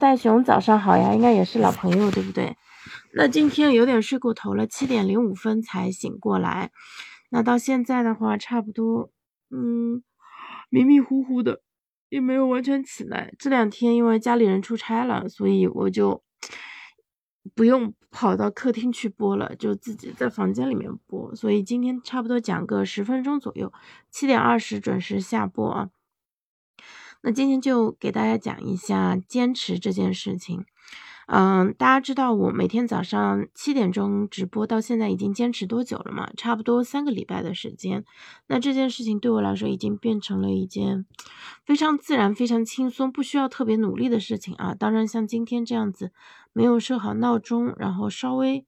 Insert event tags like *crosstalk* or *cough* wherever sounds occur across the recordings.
大熊早上好呀，应该也是老朋友，对不对？那今天有点睡过头了，七点零五分才醒过来。那到现在的话，差不多，嗯，迷迷糊糊的，也没有完全起来。这两天因为家里人出差了，所以我就不用跑到客厅去播了，就自己在房间里面播。所以今天差不多讲个十分钟左右，七点二十准时下播啊。那今天就给大家讲一下坚持这件事情。嗯，大家知道我每天早上七点钟直播到现在已经坚持多久了吗？差不多三个礼拜的时间。那这件事情对我来说已经变成了一件非常自然、非常轻松、不需要特别努力的事情啊。当然，像今天这样子没有设好闹钟，然后稍微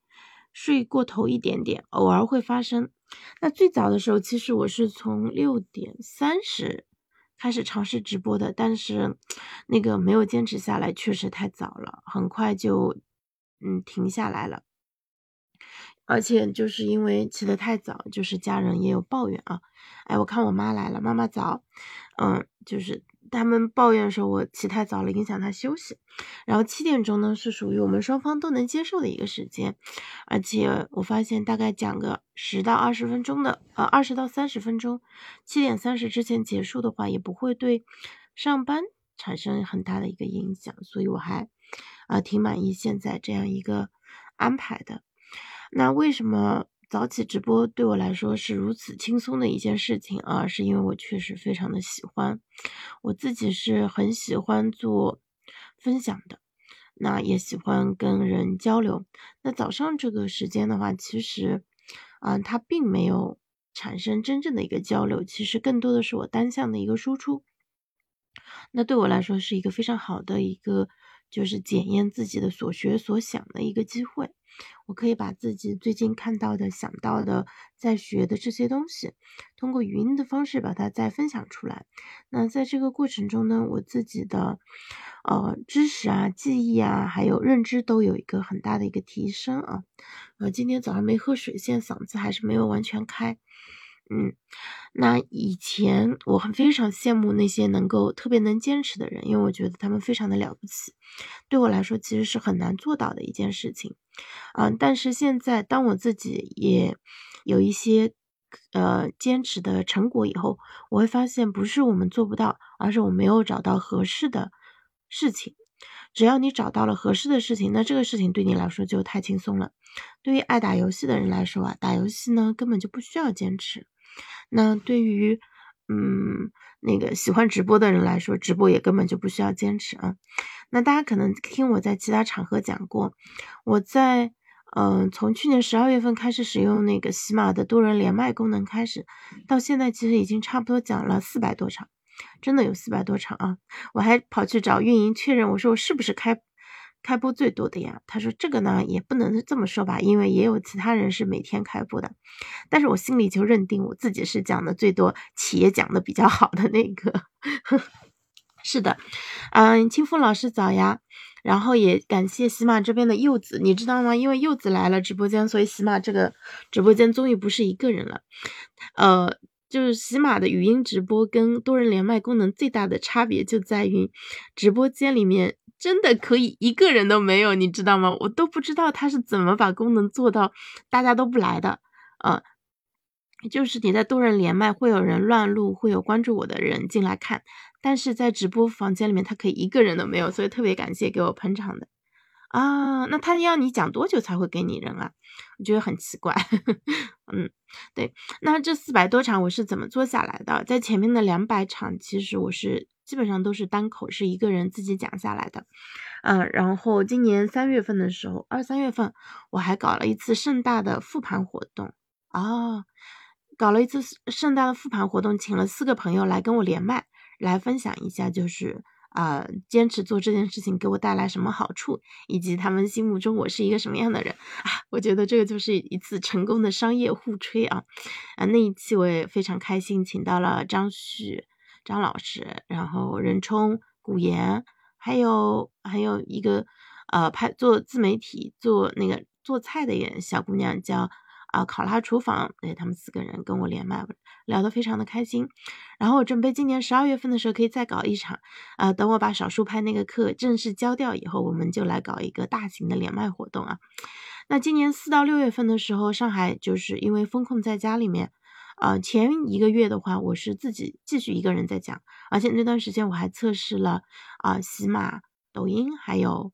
睡过头一点点，偶尔会发生。那最早的时候，其实我是从六点三十。开始尝试直播的，但是那个没有坚持下来，确实太早了，很快就嗯停下来了。而且就是因为起得太早，就是家人也有抱怨啊。哎，我看我妈来了，妈妈早，嗯，就是。他们抱怨说我起太早了，影响他休息。然后七点钟呢是属于我们双方都能接受的一个时间，而且我发现大概讲个十到二十分钟的，呃，二十到三十分钟，七点三十之前结束的话，也不会对上班产生很大的一个影响，所以我还啊挺满意现在这样一个安排的。那为什么？早起直播对我来说是如此轻松的一件事情啊，是因为我确实非常的喜欢，我自己是很喜欢做分享的，那也喜欢跟人交流。那早上这个时间的话，其实，啊，它并没有产生真正的一个交流，其实更多的是我单向的一个输出。那对我来说是一个非常好的一个，就是检验自己的所学所想的一个机会。我可以把自己最近看到的、想到的、在学的这些东西，通过语音的方式把它再分享出来。那在这个过程中呢，我自己的呃知识啊、记忆啊，还有认知都有一个很大的一个提升啊。呃，今天早上没喝水，现在嗓子还是没有完全开。嗯，那以前我很非常羡慕那些能够特别能坚持的人，因为我觉得他们非常的了不起。对我来说，其实是很难做到的一件事情。嗯，但是现在当我自己也有一些呃坚持的成果以后，我会发现不是我们做不到，而是我没有找到合适的事情。只要你找到了合适的事情，那这个事情对你来说就太轻松了。对于爱打游戏的人来说啊，打游戏呢根本就不需要坚持。那对于，嗯，那个喜欢直播的人来说，直播也根本就不需要坚持啊。那大家可能听我在其他场合讲过，我在，嗯，从去年十二月份开始使用那个喜马的多人连麦功能开始，到现在其实已经差不多讲了四百多场，真的有四百多场啊。我还跑去找运营确认，我说我是不是开。开播最多的呀，他说这个呢也不能这么说吧，因为也有其他人是每天开播的，但是我心里就认定我自己是讲的最多，企业讲的比较好的那个。*laughs* 是的，嗯，清风老师早呀，然后也感谢喜马这边的柚子，你知道吗？因为柚子来了直播间，所以喜马这个直播间终于不是一个人了。呃，就是喜马的语音直播跟多人连麦功能最大的差别就在于直播间里面。真的可以一个人都没有，你知道吗？我都不知道他是怎么把功能做到大家都不来的，嗯，就是你在多人连麦会有人乱录，会有关注我的人进来看，但是在直播房间里面他可以一个人都没有，所以特别感谢给我捧场的啊。那他要你讲多久才会给你人啊？我觉得很奇怪，*laughs* 嗯，对。那这四百多场我是怎么做下来的？在前面的两百场，其实我是。基本上都是单口，是一个人自己讲下来的，嗯，然后今年三月份的时候，二三月份我还搞了一次盛大的复盘活动。啊，搞了一次盛大的复盘活动，请了四个朋友来跟我连麦，来分享一下，就是啊，坚持做这件事情给我带来什么好处，以及他们心目中我是一个什么样的人。啊，我觉得这个就是一次成功的商业互吹啊，啊，那一期我也非常开心，请到了张旭。张老师，然后任冲、古言，还有还有一个呃拍做自媒体做那个做菜的一个小姑娘叫啊考拉厨房，对他们四个人跟我连麦，聊得非常的开心。然后我准备今年十二月份的时候可以再搞一场，啊，等我把少数派那个课正式交掉以后，我们就来搞一个大型的连麦活动啊。那今年四到六月份的时候，上海就是因为封控在家里面，呃，前一个月的话，我是自己继续一个人在讲，而且那段时间我还测试了啊，喜马、抖音还有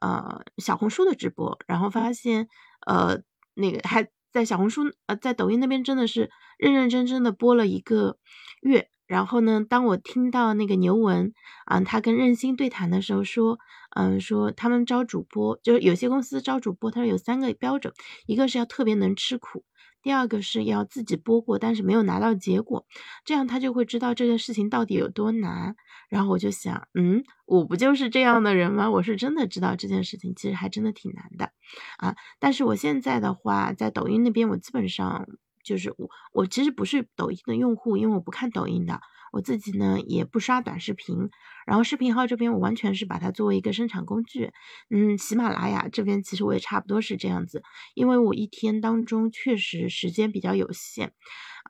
呃小红书的直播，然后发现呃那个还在小红书呃在抖音那边真的是认认真真的播了一个月。然后呢，当我听到那个牛文啊，他跟任心对谈的时候说，嗯，说他们招主播，就是有些公司招主播，他说有三个标准，一个是要特别能吃苦，第二个是要自己播过，但是没有拿到结果，这样他就会知道这件事情到底有多难。然后我就想，嗯，我不就是这样的人吗？我是真的知道这件事情其实还真的挺难的啊。但是我现在的话，在抖音那边，我基本上。就是我，我其实不是抖音的用户，因为我不看抖音的。我自己呢也不刷短视频，然后视频号这边我完全是把它作为一个生产工具。嗯，喜马拉雅这边其实我也差不多是这样子，因为我一天当中确实时间比较有限，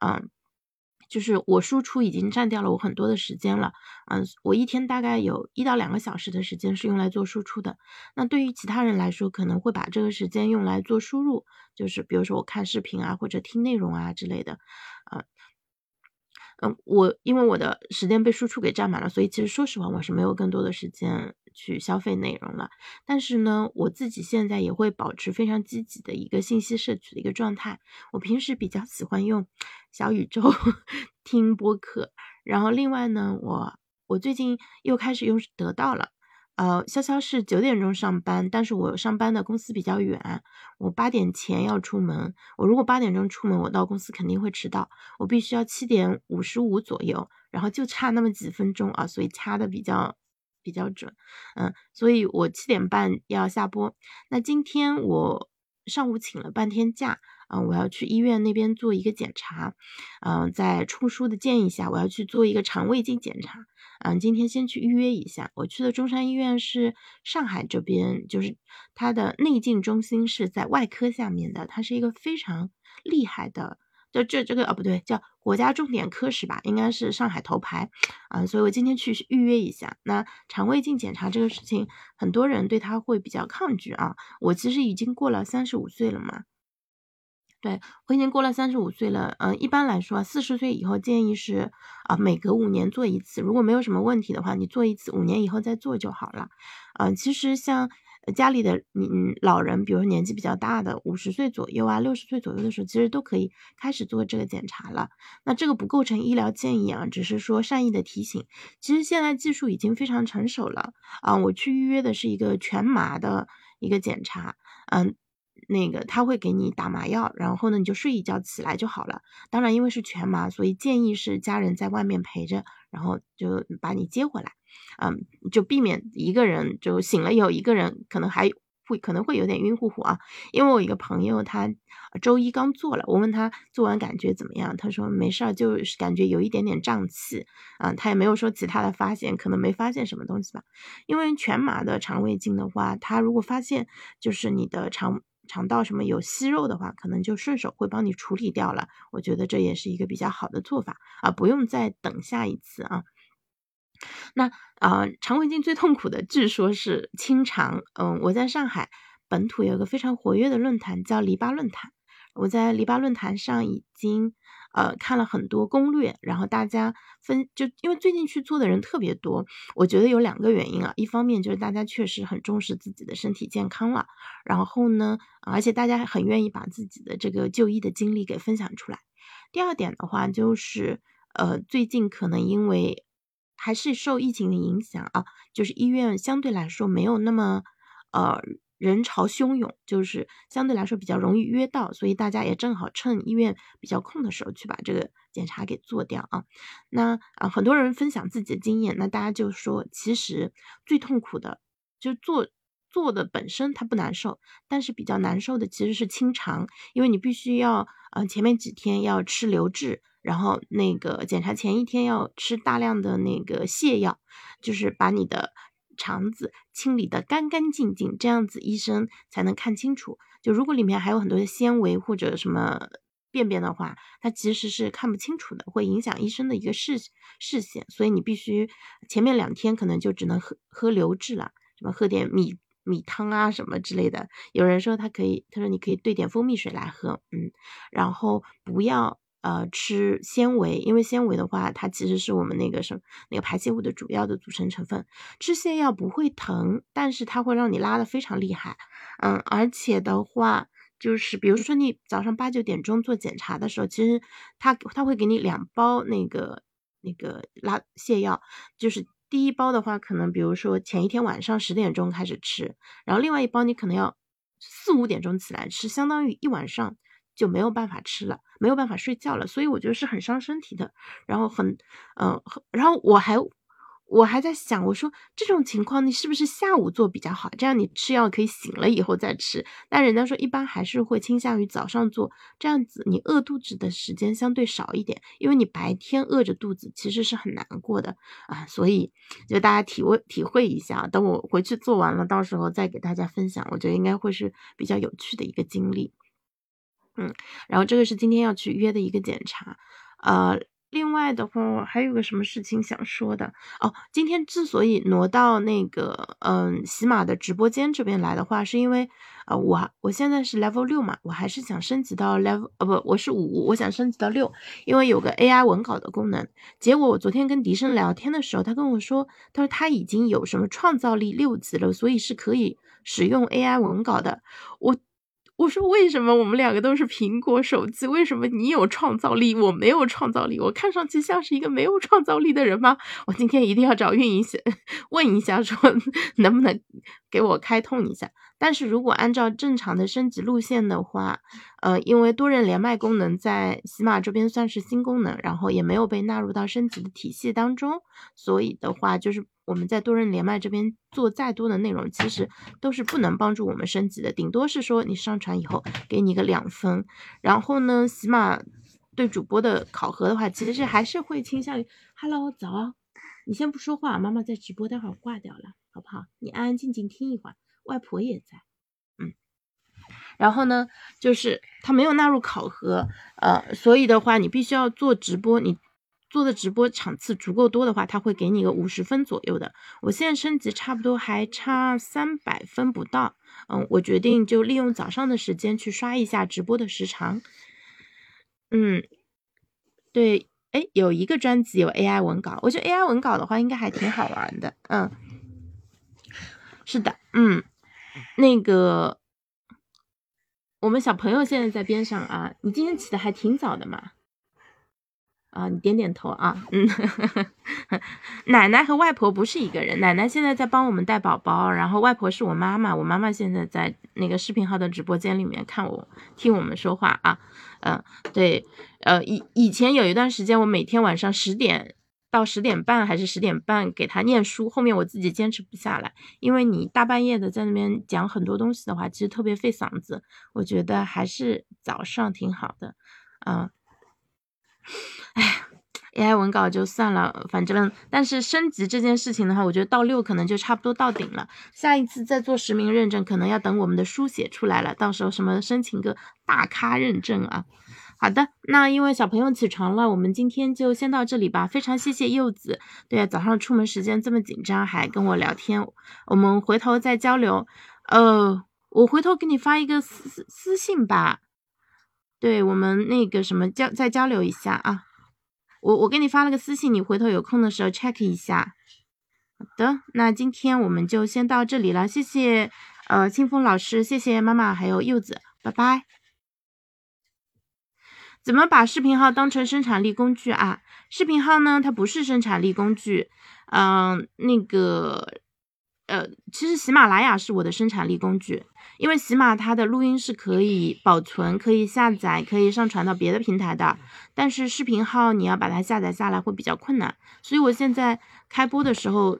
嗯。就是我输出已经占掉了我很多的时间了，嗯，我一天大概有一到两个小时的时间是用来做输出的。那对于其他人来说，可能会把这个时间用来做输入，就是比如说我看视频啊，或者听内容啊之类的，啊。嗯，嗯我因为我的时间被输出给占满了，所以其实说实话，我是没有更多的时间去消费内容了。但是呢，我自己现在也会保持非常积极的一个信息摄取的一个状态。我平时比较喜欢用小宇宙听播客，然后另外呢，我我最近又开始用得到了。呃，潇潇是九点钟上班，但是我上班的公司比较远，我八点前要出门。我如果八点钟出门，我到公司肯定会迟到，我必须要七点五十五左右，然后就差那么几分钟啊，所以掐的比较比较准，嗯，所以我七点半要下播。那今天我上午请了半天假。嗯，我要去医院那边做一个检查，嗯，在出书的建议下，我要去做一个肠胃镜检查，嗯，今天先去预约一下。我去的中山医院是上海这边，就是它的内镜中心是在外科下面的，它是一个非常厉害的，就这这个哦不对，叫国家重点科室吧，应该是上海头牌，啊，所以我今天去预约一下。那肠胃镜检查这个事情，很多人对他会比较抗拒啊，我其实已经过了三十五岁了嘛。对我已经过了三十五岁了，嗯，一般来说，四十岁以后建议是啊，每隔五年做一次，如果没有什么问题的话，你做一次，五年以后再做就好了。嗯，其实像家里的嗯老人，比如说年纪比较大的，五十岁左右啊，六十岁左右的时候，其实都可以开始做这个检查了。那这个不构成医疗建议啊，只是说善意的提醒。其实现在技术已经非常成熟了啊，我去预约的是一个全麻的一个检查，嗯。那个他会给你打麻药，然后呢你就睡一觉起来就好了。当然，因为是全麻，所以建议是家人在外面陪着，然后就把你接回来，嗯，就避免一个人就醒了以后一个人可能还会可能会有点晕乎乎啊。因为我一个朋友他周一刚做了，我问他做完感觉怎么样，他说没事儿，就是感觉有一点点胀气，啊，他也没有说其他的发现，可能没发现什么东西吧。因为全麻的肠胃镜的话，他如果发现就是你的肠。肠道什么有息肉的话，可能就顺手会帮你处理掉了。我觉得这也是一个比较好的做法啊，不用再等下一次啊。那啊，肠胃镜最痛苦的据说是清肠。嗯，我在上海本土有一个非常活跃的论坛叫篱笆论坛，我在篱笆论坛上已经。呃，看了很多攻略，然后大家分就因为最近去做的人特别多，我觉得有两个原因啊，一方面就是大家确实很重视自己的身体健康了，然后呢，而且大家很愿意把自己的这个就医的经历给分享出来。第二点的话，就是呃，最近可能因为还是受疫情的影响啊，就是医院相对来说没有那么呃。人潮汹涌，就是相对来说比较容易约到，所以大家也正好趁医院比较空的时候去把这个检查给做掉啊。那啊，很多人分享自己的经验，那大家就说，其实最痛苦的就做做的本身它不难受，但是比较难受的其实是清肠，因为你必须要呃前面几天要吃流质，然后那个检查前一天要吃大量的那个泻药，就是把你的。肠子清理的干干净净，这样子医生才能看清楚。就如果里面还有很多的纤维或者什么便便的话，它其实是看不清楚的，会影响医生的一个视视线。所以你必须前面两天可能就只能喝喝流质了，什么喝点米米汤啊什么之类的。有人说他可以，他说你可以兑点蜂蜜水来喝，嗯，然后不要。呃，吃纤维，因为纤维的话，它其实是我们那个什那个排泄物的主要的组成成分。吃泻药不会疼，但是它会让你拉的非常厉害。嗯，而且的话，就是比如说你早上八九点钟做检查的时候，其实他他会给你两包那个那个拉泻药，就是第一包的话，可能比如说前一天晚上十点钟开始吃，然后另外一包你可能要四五点钟起来吃，相当于一晚上。就没有办法吃了，没有办法睡觉了，所以我觉得是很伤身体的。然后很，嗯，然后我还我还在想，我说这种情况你是不是下午做比较好？这样你吃药可以醒了以后再吃。但人家说一般还是会倾向于早上做，这样子你饿肚子的时间相对少一点，因为你白天饿着肚子其实是很难过的啊。所以就大家体会体会一下，等我回去做完了，到时候再给大家分享，我觉得应该会是比较有趣的一个经历。嗯，然后这个是今天要去约的一个检查，呃，另外的话还有个什么事情想说的哦，今天之所以挪到那个嗯喜马的直播间这边来的话，是因为呃我我现在是 level 六嘛，我还是想升级到 level 呃不我是五，我想升级到六，因为有个 AI 文稿的功能。结果我昨天跟迪生聊天的时候，他跟我说，他说他已经有什么创造力六级了，所以是可以使用 AI 文稿的。我。我说为什么我们两个都是苹果手机？为什么你有创造力，我没有创造力？我看上去像是一个没有创造力的人吗？我今天一定要找运营先 *laughs* 问一下，说 *laughs* 能不能给我开通一下。但是如果按照正常的升级路线的话，呃，因为多人连麦功能在喜马这边算是新功能，然后也没有被纳入到升级的体系当中，所以的话就是。我们在多人连麦这边做再多的内容，其实都是不能帮助我们升级的，顶多是说你上传以后给你个两分。然后呢，喜马对主播的考核的话，其实是还是会倾向于 “hello 早”，你先不说话，妈妈在直播，待会儿挂掉了，好不好？你安安静静听一会儿，外婆也在，嗯。然后呢，就是他没有纳入考核，呃，所以的话，你必须要做直播，你。做的直播场次足够多的话，他会给你个五十分左右的。我现在升级差不多还差三百分不到，嗯，我决定就利用早上的时间去刷一下直播的时长。嗯，对，哎，有一个专辑有 AI 文稿，我觉得 AI 文稿的话应该还挺好玩的。嗯，是的，嗯，那个我们小朋友现在在边上啊，你今天起的还挺早的嘛。啊，你点点头啊，嗯，*laughs* 奶奶和外婆不是一个人，奶奶现在在帮我们带宝宝，然后外婆是我妈妈，我妈妈现在在那个视频号的直播间里面看我听我们说话啊，嗯，对，呃，以以前有一段时间，我每天晚上十点到十点半还是十点半给他念书，后面我自己坚持不下来，因为你大半夜的在那边讲很多东西的话，其实特别费嗓子，我觉得还是早上挺好的，啊。哎，AI 文稿就算了，反正但是升级这件事情的话，我觉得到六可能就差不多到顶了。下一次再做实名认证，可能要等我们的书写出来了，到时候什么申请个大咖认证啊。好的，那因为小朋友起床了，我们今天就先到这里吧。非常谢谢柚子，对啊，早上出门时间这么紧张还跟我聊天，我们回头再交流。呃，我回头给你发一个私私信吧。对我们那个什么交再交流一下啊，我我给你发了个私信，你回头有空的时候 check 一下。好的，那今天我们就先到这里了，谢谢呃清风老师，谢谢妈妈还有柚子，拜拜。怎么把视频号当成生产力工具啊？视频号呢，它不是生产力工具，嗯，那个。呃，其实喜马拉雅是我的生产力工具，因为喜马它的录音是可以保存、可以下载、可以上传到别的平台的，但是视频号你要把它下载下来会比较困难，所以我现在开播的时候，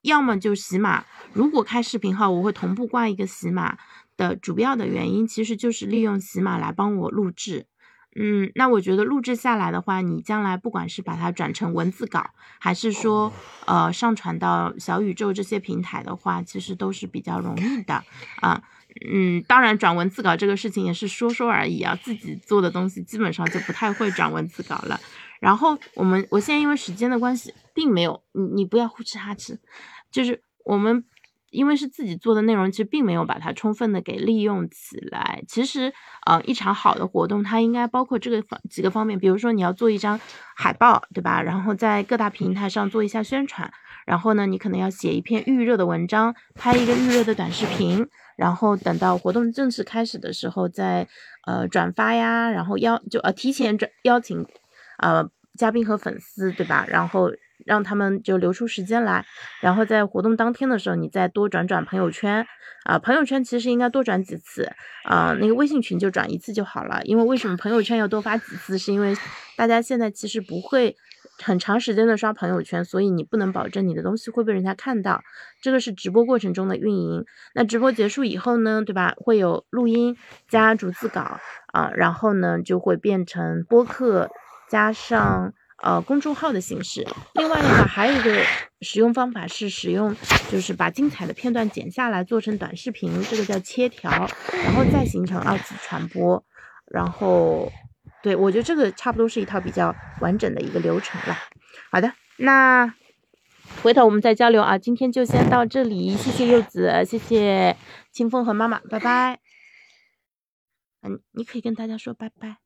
要么就喜马，如果开视频号，我会同步挂一个喜马的主要的原因，其实就是利用喜马来帮我录制。嗯，那我觉得录制下来的话，你将来不管是把它转成文字稿，还是说呃上传到小宇宙这些平台的话，其实都是比较容易的啊。嗯，当然转文字稿这个事情也是说说而已啊，自己做的东西基本上就不太会转文字稿了。然后我们我现在因为时间的关系，并没有你你不要呼哧哈哧，就是我们。因为是自己做的内容，其实并没有把它充分的给利用起来。其实，呃，一场好的活动，它应该包括这个方几个方面，比如说你要做一张海报，对吧？然后在各大平台上做一下宣传，然后呢，你可能要写一篇预热的文章，拍一个预热的短视频，然后等到活动正式开始的时候再呃转发呀，然后邀就呃提前转邀请呃嘉宾和粉丝，对吧？然后。让他们就留出时间来，然后在活动当天的时候，你再多转转朋友圈啊。朋友圈其实应该多转几次啊，那个微信群就转一次就好了。因为为什么朋友圈要多发几次？是因为大家现在其实不会很长时间的刷朋友圈，所以你不能保证你的东西会被人家看到。这个是直播过程中的运营。那直播结束以后呢，对吧？会有录音加逐字稿啊，然后呢就会变成播客加上。呃，公众号的形式。另外的话，还有一个使用方法是使用，就是把精彩的片段剪下来做成短视频，这个叫切条，然后再形成二次传播。然后，对我觉得这个差不多是一套比较完整的一个流程了。好的，那回头我们再交流啊。今天就先到这里，谢谢柚子，谢谢清风和妈妈，拜拜。嗯，你可以跟大家说拜拜。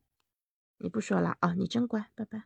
你不说了啊？你真乖，拜拜。